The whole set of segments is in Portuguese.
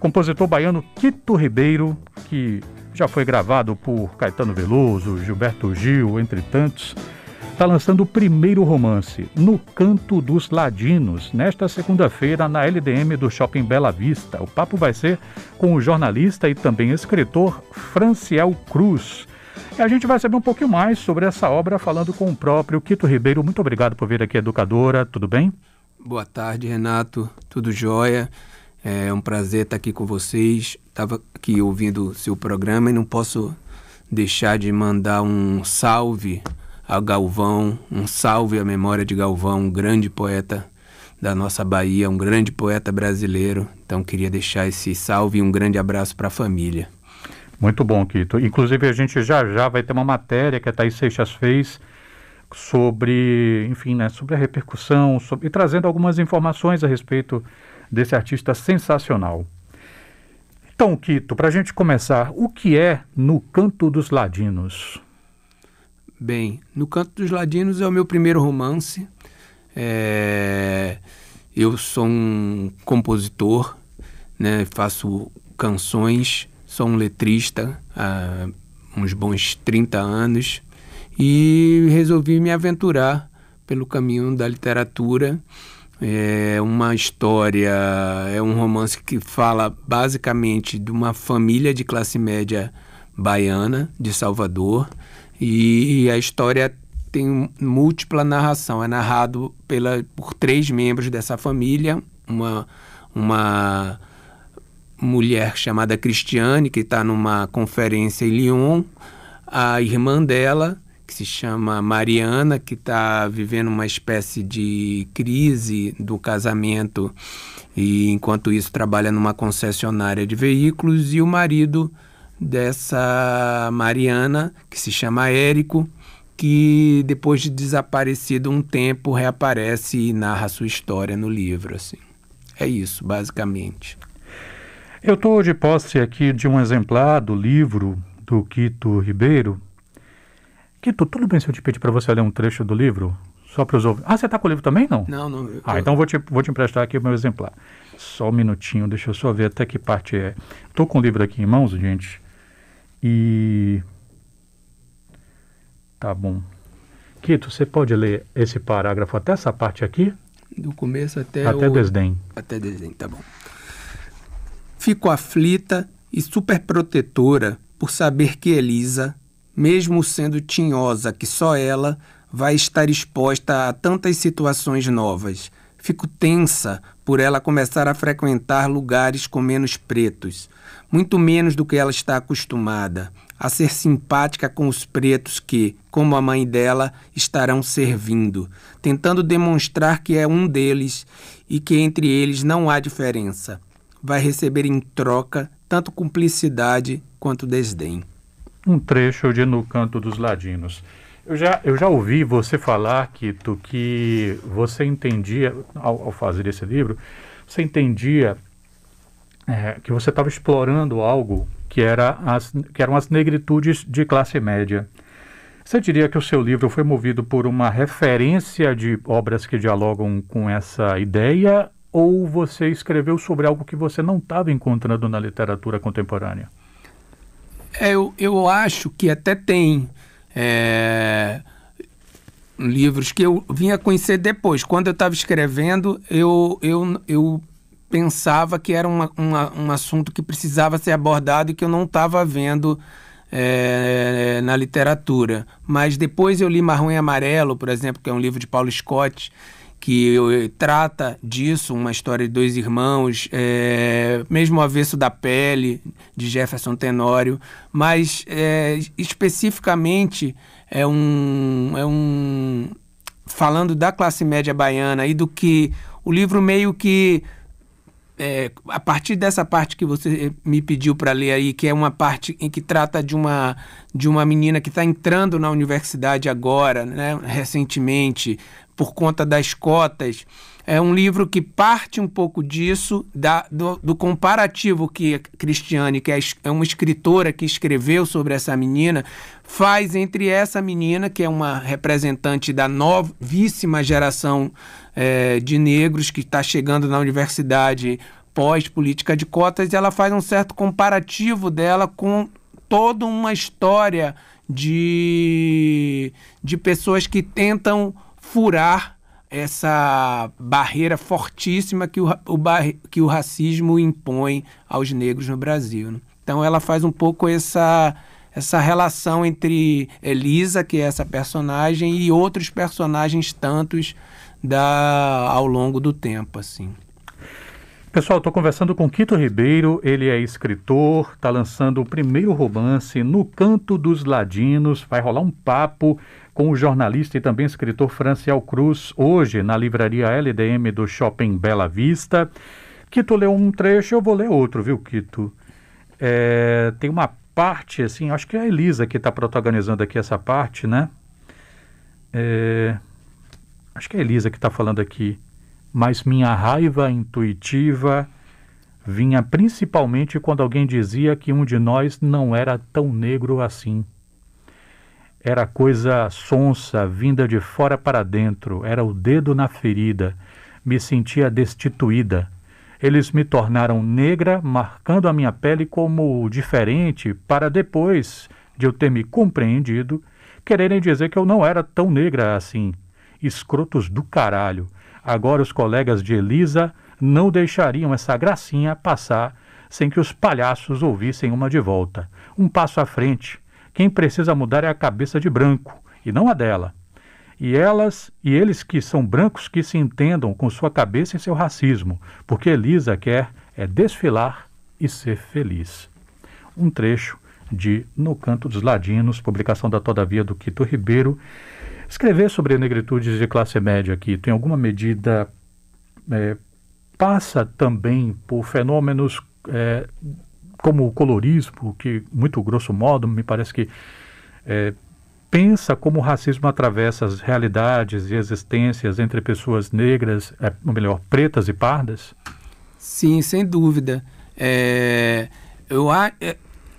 compositor baiano Quito Ribeiro, que já foi gravado por Caetano Veloso, Gilberto Gil, entre tantos, está lançando o primeiro romance, No Canto dos Ladinos, nesta segunda-feira na LDM do Shopping Bela Vista. O papo vai ser com o jornalista e também escritor Franciel Cruz. E a gente vai saber um pouquinho mais sobre essa obra falando com o próprio Quito Ribeiro. Muito obrigado por vir aqui, educadora. Tudo bem? Boa tarde, Renato. Tudo jóia? É um prazer estar aqui com vocês. Estava aqui ouvindo seu programa e não posso deixar de mandar um salve ao Galvão, um salve à memória de Galvão, um grande poeta da nossa Bahia, um grande poeta brasileiro. Então queria deixar esse salve e um grande abraço para a família. Muito bom, Quito. Inclusive, a gente já já vai ter uma matéria que a Thaís Seixas fez sobre, enfim, né, sobre a repercussão sobre, e trazendo algumas informações a respeito desse artista sensacional. Então, Quito, para a gente começar, o que é No Canto dos Ladinos? Bem, No Canto dos Ladinos é o meu primeiro romance. É... Eu sou um compositor, né, faço canções Sou um letrista há uns bons 30 anos e resolvi me aventurar pelo caminho da literatura. É uma história, é um romance que fala basicamente de uma família de classe média baiana de Salvador e a história tem múltipla narração. É narrado pela, por três membros dessa família, uma, uma mulher chamada Cristiane, que está numa conferência em Lyon, a irmã dela, que se chama Mariana, que está vivendo uma espécie de crise do casamento e, enquanto isso, trabalha numa concessionária de veículos, e o marido dessa Mariana, que se chama Érico, que depois de desaparecido um tempo reaparece e narra sua história no livro. Assim. É isso, basicamente. Eu estou de posse aqui de um exemplar do livro do Quito Ribeiro. Quito, tudo bem se eu te pedir para você ler um trecho do livro? Só para os ouvintes. Ah, você está com o livro também, não? Não, não. Eu... Ah, então vou te, vou te emprestar aqui o meu exemplar. Só um minutinho, deixa eu só ver até que parte é. Estou com o livro aqui em mãos, gente. E. Tá bom. Quito, você pode ler esse parágrafo até essa parte aqui? Do começo até Até o... desdém. Até desdém, tá bom. Fico aflita e superprotetora por saber que Elisa, mesmo sendo tinhosa que só ela, vai estar exposta a tantas situações novas. Fico tensa por ela começar a frequentar lugares com menos pretos, muito menos do que ela está acostumada, a ser simpática com os pretos que, como a mãe dela, estarão servindo, tentando demonstrar que é um deles e que entre eles não há diferença vai receber em troca tanto cumplicidade quanto desdém. Um trecho de No Canto dos Ladinos. Eu já, eu já ouvi você falar, Kito, que você entendia, ao, ao fazer esse livro, você entendia é, que você estava explorando algo que, era as, que eram as negritudes de classe média. Você diria que o seu livro foi movido por uma referência de obras que dialogam com essa ideia ou você escreveu sobre algo que você não estava encontrando na literatura contemporânea? É, eu, eu acho que até tem é, livros que eu vinha conhecer depois. Quando eu estava escrevendo, eu, eu, eu pensava que era uma, uma, um assunto que precisava ser abordado e que eu não estava vendo é, na literatura. Mas depois eu li Marrom e Amarelo, por exemplo, que é um livro de Paulo Scott, que trata disso, uma história de dois irmãos, é, mesmo o avesso da pele, de Jefferson Tenório, mas é, especificamente é um, é um. falando da classe média baiana e do que o livro meio que. É, a partir dessa parte que você me pediu para ler aí, que é uma parte em que trata de uma, de uma menina que está entrando na universidade agora, né, recentemente, por conta das cotas. É um livro que parte um pouco disso, da, do, do comparativo que Cristiane, que é, é uma escritora que escreveu sobre essa menina, faz entre essa menina, que é uma representante da novíssima geração é, de negros que está chegando na universidade pós-política de cotas, e ela faz um certo comparativo dela com toda uma história de, de pessoas que tentam furar essa barreira fortíssima que o, o, que o racismo impõe aos negros no Brasil. Né? Então ela faz um pouco essa, essa relação entre Elisa, que é essa personagem, e outros personagens tantos da, ao longo do tempo. assim. Pessoal, estou conversando com Quito Ribeiro, ele é escritor, está lançando o primeiro romance No Canto dos Ladinos, vai rolar um papo com o jornalista e também escritor Franciel Cruz, hoje na livraria LDM do Shopping Bela Vista. Quito leu um trecho, eu vou ler outro, viu, Quito? É, tem uma parte, assim, acho que é a Elisa que está protagonizando aqui essa parte, né? É, acho que é a Elisa que está falando aqui. Mas minha raiva intuitiva vinha principalmente quando alguém dizia que um de nós não era tão negro assim. Era coisa sonsa, vinda de fora para dentro, era o dedo na ferida. Me sentia destituída. Eles me tornaram negra, marcando a minha pele como diferente, para depois de eu ter me compreendido, quererem dizer que eu não era tão negra assim. Escrotos do caralho. Agora os colegas de Elisa não deixariam essa gracinha passar sem que os palhaços ouvissem uma de volta. Um passo à frente quem precisa mudar é a cabeça de branco e não a dela. E elas e eles que são brancos que se entendam com sua cabeça e seu racismo, porque Elisa quer é desfilar e ser feliz. Um trecho de No Canto dos Ladinos, publicação da Todavia do Quito Ribeiro. Escrever sobre negritudes de classe média aqui, em alguma medida, é, passa também por fenômenos é, como o colorismo, que, muito grosso modo, me parece que é, pensa como o racismo atravessa as realidades e existências entre pessoas negras, é, ou melhor, pretas e pardas? Sim, sem dúvida. É, eu é,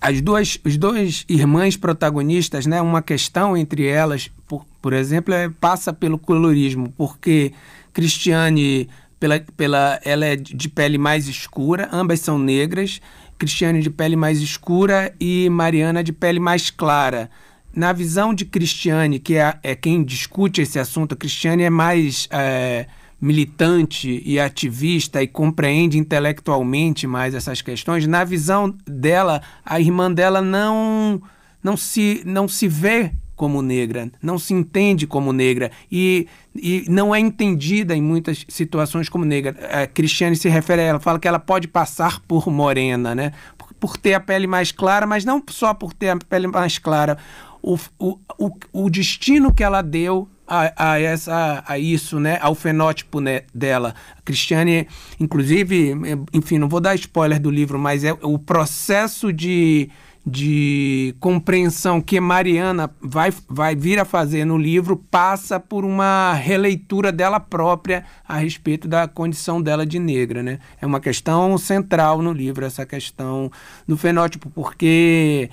as duas, os dois irmãs protagonistas, né, uma questão entre elas, por, por exemplo, é, passa pelo colorismo, porque Cristiane, pela, pela, ela é de pele mais escura, ambas são negras, Cristiane de pele mais escura e Mariana de pele mais clara. Na visão de Cristiane, que é, é quem discute esse assunto, a Cristiane é mais é, militante e ativista e compreende intelectualmente mais essas questões. Na visão dela, a irmã dela não, não, se, não se vê como negra, não se entende como negra e, e não é entendida em muitas situações como negra. A Cristiane se refere a ela, fala que ela pode passar por morena, né? Por, por ter a pele mais clara, mas não só por ter a pele mais clara. O, o, o, o destino que ela deu a, a, essa, a isso, né, ao fenótipo né, dela. A Cristiane, inclusive, enfim, não vou dar spoiler do livro, mas é o processo de de compreensão que Mariana vai, vai vir a fazer no livro passa por uma releitura dela própria a respeito da condição dela de negra. Né? É uma questão central no livro, essa questão do fenótipo, porque,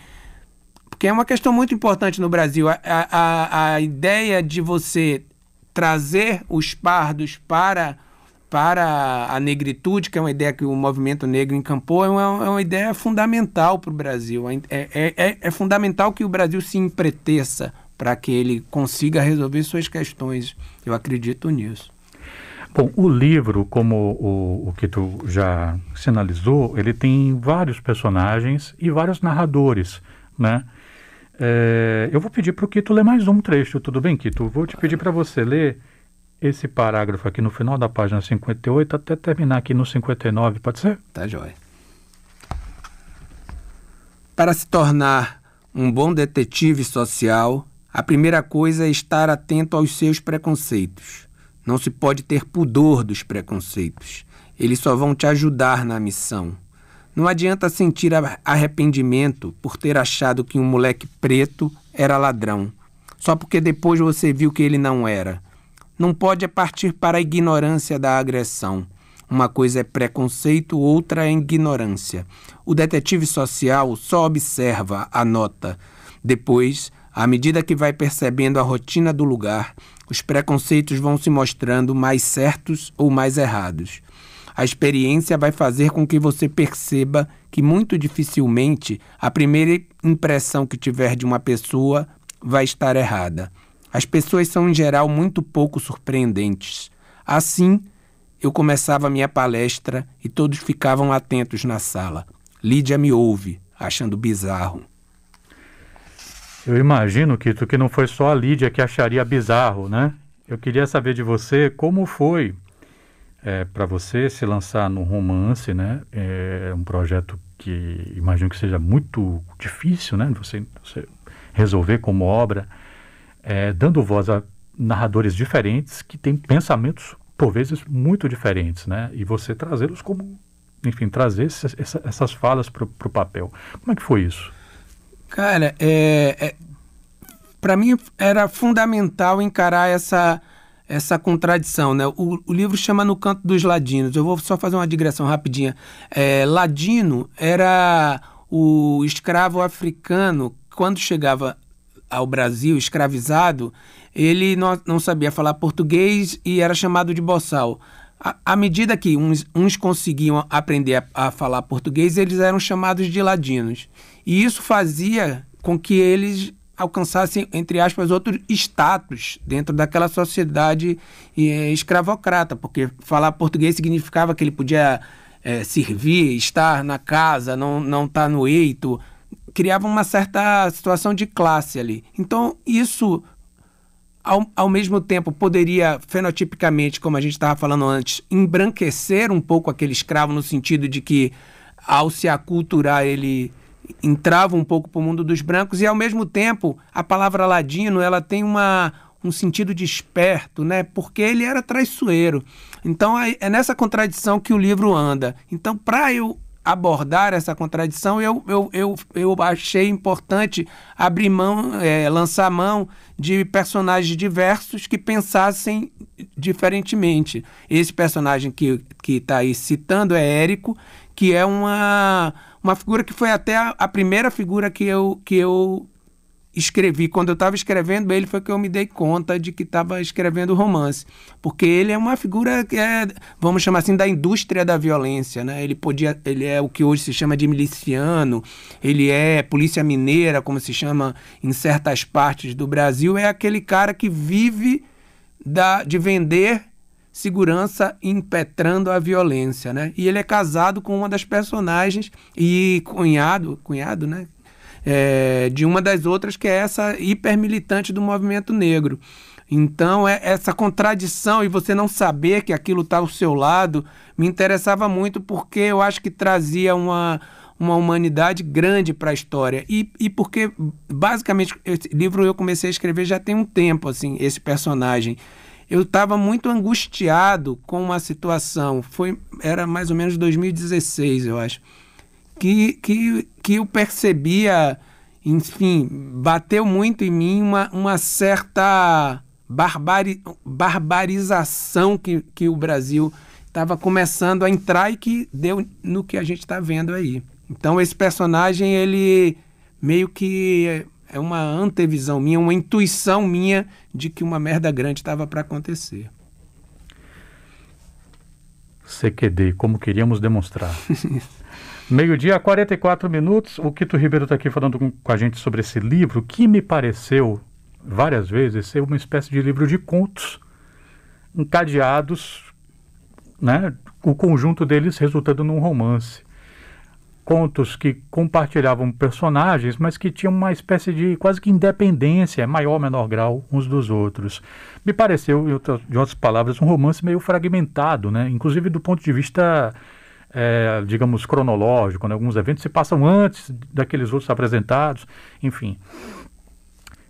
porque é uma questão muito importante no Brasil. A, a, a ideia de você trazer os pardos para para a negritude, que é uma ideia que o movimento negro encampou, é uma, é uma ideia fundamental para o Brasil. É, é, é, é, fundamental que o Brasil se empreteça para que ele consiga resolver suas questões. Eu acredito nisso. Bom, o livro, como o, o que tu já sinalizou, ele tem vários personagens e vários narradores, né? É, eu vou pedir para o Kito ler mais um trecho, tudo bem, Kito? Vou te pedir para você ler esse parágrafo aqui no final da página 58 até terminar aqui no 59, pode ser? Tá jóia. Para se tornar um bom detetive social, a primeira coisa é estar atento aos seus preconceitos. Não se pode ter pudor dos preconceitos. Eles só vão te ajudar na missão. Não adianta sentir arrependimento por ter achado que um moleque preto era ladrão, só porque depois você viu que ele não era não pode partir para a ignorância da agressão. Uma coisa é preconceito, outra é ignorância. O detetive social só observa, anota. Depois, à medida que vai percebendo a rotina do lugar, os preconceitos vão se mostrando mais certos ou mais errados. A experiência vai fazer com que você perceba que muito dificilmente a primeira impressão que tiver de uma pessoa vai estar errada. As pessoas são, em geral, muito pouco surpreendentes. Assim, eu começava a minha palestra e todos ficavam atentos na sala. Lídia me ouve, achando bizarro. Eu imagino, Kito, que não foi só a Lídia que acharia bizarro, né? Eu queria saber de você como foi é, para você se lançar num romance, né? É um projeto que imagino que seja muito difícil, né? Você, você resolver como obra, é, dando voz a narradores diferentes que têm pensamentos por vezes muito diferentes, né? E você trazê-los como, enfim, trazer essas, essas falas para o papel. Como é que foi isso? Cara, é, é para mim era fundamental encarar essa essa contradição, né? O, o, livro chama No Canto dos Ladinos. Eu vou só fazer uma digressão rapidinha. É, Ladino era o escravo africano quando chegava ao Brasil escravizado, ele não, não sabia falar português e era chamado de boçal. À medida que uns, uns conseguiam aprender a, a, falar português, eles eram chamados de ladinos. E isso fazia com que eles alcançassem, entre aspas, outro status dentro daquela sociedade eh, escravocrata, porque falar português significava que ele podia eh, servir, estar na casa, não, estar tá no eito, criava uma certa situação de classe ali. Então, isso, ao, ao mesmo tempo, poderia, fenotipicamente, como a gente estava falando antes, embranquecer um pouco aquele escravo, no sentido de que, ao se aculturar, ele entrava um pouco para o mundo dos brancos, e ao mesmo tempo, a palavra ladino ela tem uma, um sentido de esperto, né? porque ele era traiçoeiro. Então, é nessa contradição que o livro anda. Então, para eu abordar essa contradição, eu, eu, eu, eu achei importante abrir mão, é, lançar mão de personagens diversos que pensassem diferentemente. Esse personagem que está aí citando é Érico, que é uma, uma figura que foi até a, a primeira figura que eu, que eu escrevi, quando eu estava escrevendo ele, foi que eu me dei conta de que estava escrevendo romance. Porque ele é uma figura que é, vamos chamar assim, da indústria da violência. Né? Ele, podia, ele é o que hoje se chama de miliciano, ele é polícia mineira, como se chama em certas partes do Brasil. É aquele cara que vive da, de vender segurança impetrando a violência, né? E ele é casado com uma das personagens e cunhado, cunhado, né? É, de uma das outras, que é essa hipermilitante do movimento negro. Então, é, essa contradição e você não saber que aquilo está ao seu lado me interessava muito porque eu acho que trazia uma, uma humanidade grande para a história. E, e porque, basicamente, esse livro eu comecei a escrever já tem um tempo, assim, esse personagem. Eu estava muito angustiado com uma situação, foi era mais ou menos 2016, eu acho que, que, que eu percebia, enfim, bateu muito em mim uma, uma certa barbari, barbarização que, que o Brasil estava começando a entrar e que deu no que a gente está vendo aí. Então esse personagem, ele meio que é uma antevisão minha, uma intuição minha de que uma merda grande estava para acontecer. CQD, como queríamos demonstrar. Meio-dia, 44 minutos. O Quito Ribeiro está aqui falando com, com, a gente sobre esse livro, que me pareceu, várias vezes, ser uma espécie de livro de contos encadeados, né? o conjunto deles resultando num romance. Contos que compartilhavam personagens, mas que tinham uma espécie de quase que independência, maior ou menor grau, uns dos outros. Me pareceu, de outras palavras, um romance meio fragmentado, né? inclusive do ponto de vista é, digamos, cronológico, né? alguns eventos se passam antes daqueles outros apresentados, enfim.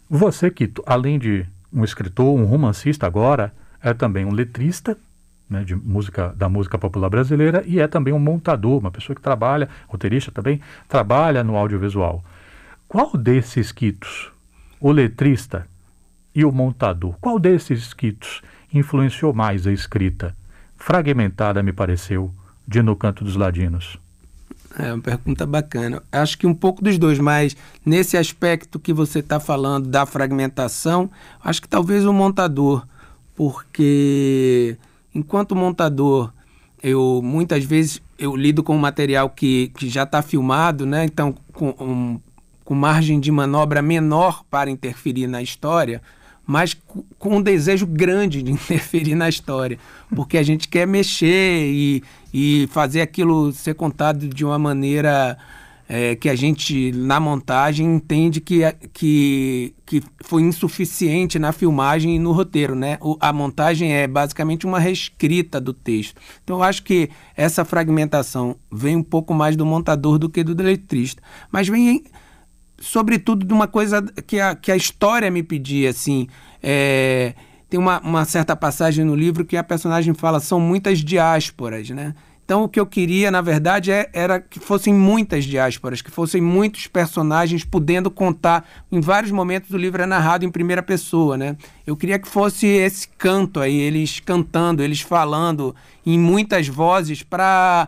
Você que, além de um escritor, um romancista agora, é também um letrista né, de música, da música popular brasileira e é também um montador, uma pessoa que trabalha, roteirista também, trabalha no audiovisual. Qual desses esquitos, o letrista e o montador, qual desses esquitos influenciou mais a escrita? Fragmentada, me pareceu, de No Canto dos Ladinos? É uma pergunta bacana. Acho que um pouco dos dois, mas nesse aspecto que você está falando da fragmentação, acho que talvez o montador, porque enquanto montador eu muitas vezes eu lido com um material que, que já está filmado, né? Então, com, um, com margem de manobra menor para interferir na história, mas com um desejo grande de interferir na história, porque a gente quer mexer e, e fazer aquilo ser contado de uma maneira é, que a gente, na montagem, entende que, que, que foi insuficiente na filmagem e no roteiro. Né? O, a montagem é basicamente uma reescrita do texto. Então, eu acho que essa fragmentação vem um pouco mais do montador do que do letrista. Mas vem, sobretudo, de uma coisa que a, que a história me pedia. Assim, é, tem uma, uma certa passagem no livro que a personagem fala são muitas diásporas, né? Então, o que eu queria, na verdade, é, era que fossem muitas diásporas, que fossem muitos personagens podendo contar. Em vários momentos, o livro é narrado em primeira pessoa, né? Eu queria que fosse esse canto aí, eles cantando, eles falando em muitas vozes para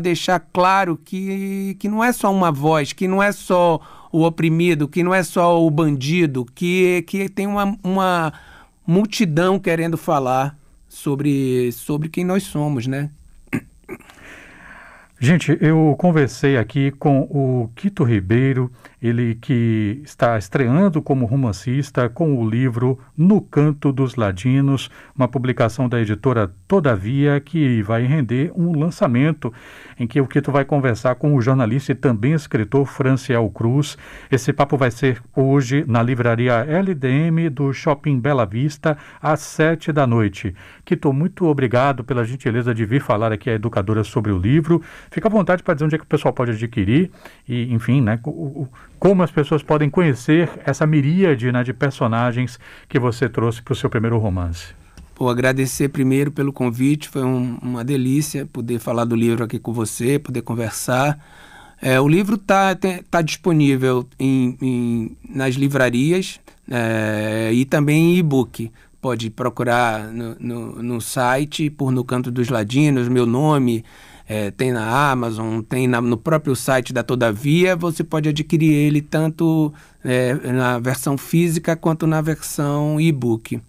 deixar claro que, que não é só uma voz, que não é só o oprimido, que não é só o bandido, que, que tem uma, uma multidão querendo falar sobre, sobre quem nós somos, né? Gente, eu conversei aqui com o Quito Ribeiro, ele que está estreando como romancista com o livro No Canto dos Ladinos, uma publicação da editora Todavia, que vai render um lançamento em que o Quito vai conversar com o jornalista e também escritor Franciel Cruz. Esse papo vai ser hoje na livraria LDM do Shopping Bela Vista, às sete da noite. Quito, muito obrigado pela gentileza de vir falar aqui à educadora sobre o livro. Fica à vontade para dizer onde é que o pessoal pode adquirir e, enfim, né, como as pessoas podem conhecer essa miríade né, de personagens que você trouxe para o seu primeiro romance. Vou agradecer primeiro pelo convite, foi um, uma delícia poder falar do livro aqui com você, poder conversar. É, o livro está tá disponível em, em, nas livrarias é, e também em e-book. Pode procurar no, no, no, site, por No Canto dos Ladinos, meu nome, é, tem na Amazon, tem na, no próprio site da Todavia. Você pode adquirir ele tanto é, na versão física quanto na versão e-book.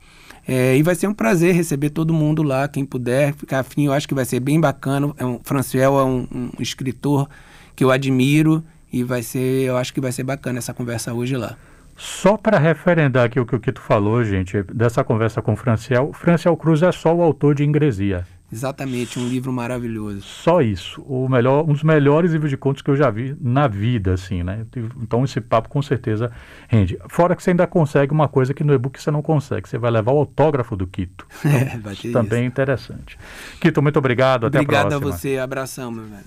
É, e vai ser um prazer receber todo mundo lá, quem puder ficar afim, eu acho que vai ser bem bacana. É um, Franciel é um, um escritor que eu admiro e vai ser, eu acho que vai ser bacana essa conversa hoje lá. Só para referendar aqui o que o Kito falou, gente, dessa conversa com o Franciel, Franciel Cruz é só o autor de Ingresia. Exatamente, um livro maravilhoso. Só isso, o melhor, um dos melhores livros de contos que eu já vi na vida, assim, né? Então esse papo com certeza rende. Fora que você ainda consegue uma coisa que no e-book você não consegue, você vai levar o autógrafo do Quito. Então, é, também isso. é interessante. Quito, muito obrigado, até obrigado a próxima. Obrigado a você, abração, meu velho.